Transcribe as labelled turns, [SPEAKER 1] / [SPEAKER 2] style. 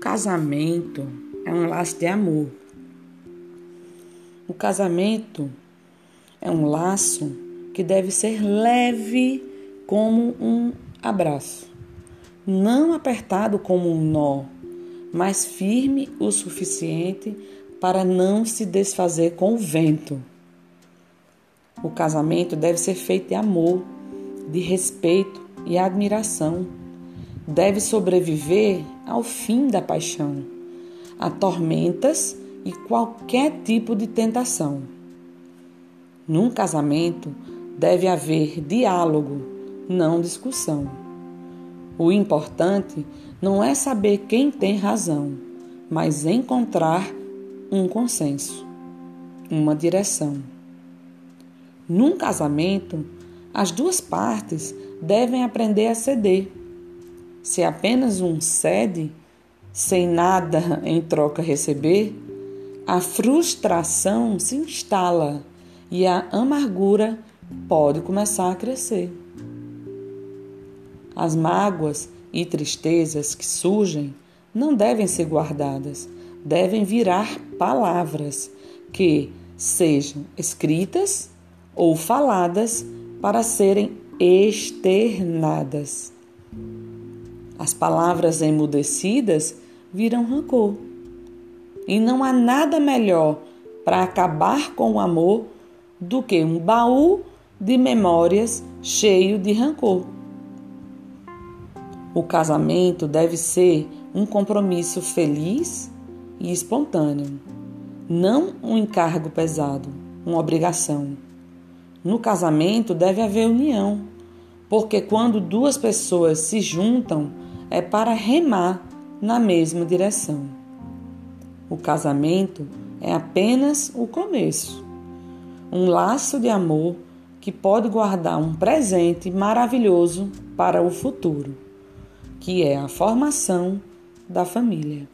[SPEAKER 1] casamento é um laço de amor. O casamento é um laço que deve ser leve como um abraço, não apertado como um nó, mas firme o suficiente para não se desfazer com o vento. O casamento deve ser feito de amor, de respeito e admiração. Deve sobreviver ao fim da paixão, a tormentas e qualquer tipo de tentação. Num casamento deve haver diálogo, não discussão. O importante não é saber quem tem razão, mas encontrar um consenso, uma direção. Num casamento, as duas partes devem aprender a ceder se apenas um cede, sem nada em troca receber, a frustração se instala e a amargura pode começar a crescer. As mágoas e tristezas que surgem não devem ser guardadas, devem virar palavras que sejam escritas ou faladas para serem externadas. As palavras emudecidas viram rancor. E não há nada melhor para acabar com o amor do que um baú de memórias cheio de rancor. O casamento deve ser um compromisso feliz e espontâneo, não um encargo pesado, uma obrigação. No casamento deve haver união, porque quando duas pessoas se juntam, é para remar na mesma direção. O casamento é apenas o começo, um laço de amor que pode guardar um presente maravilhoso para o futuro, que é a formação da família.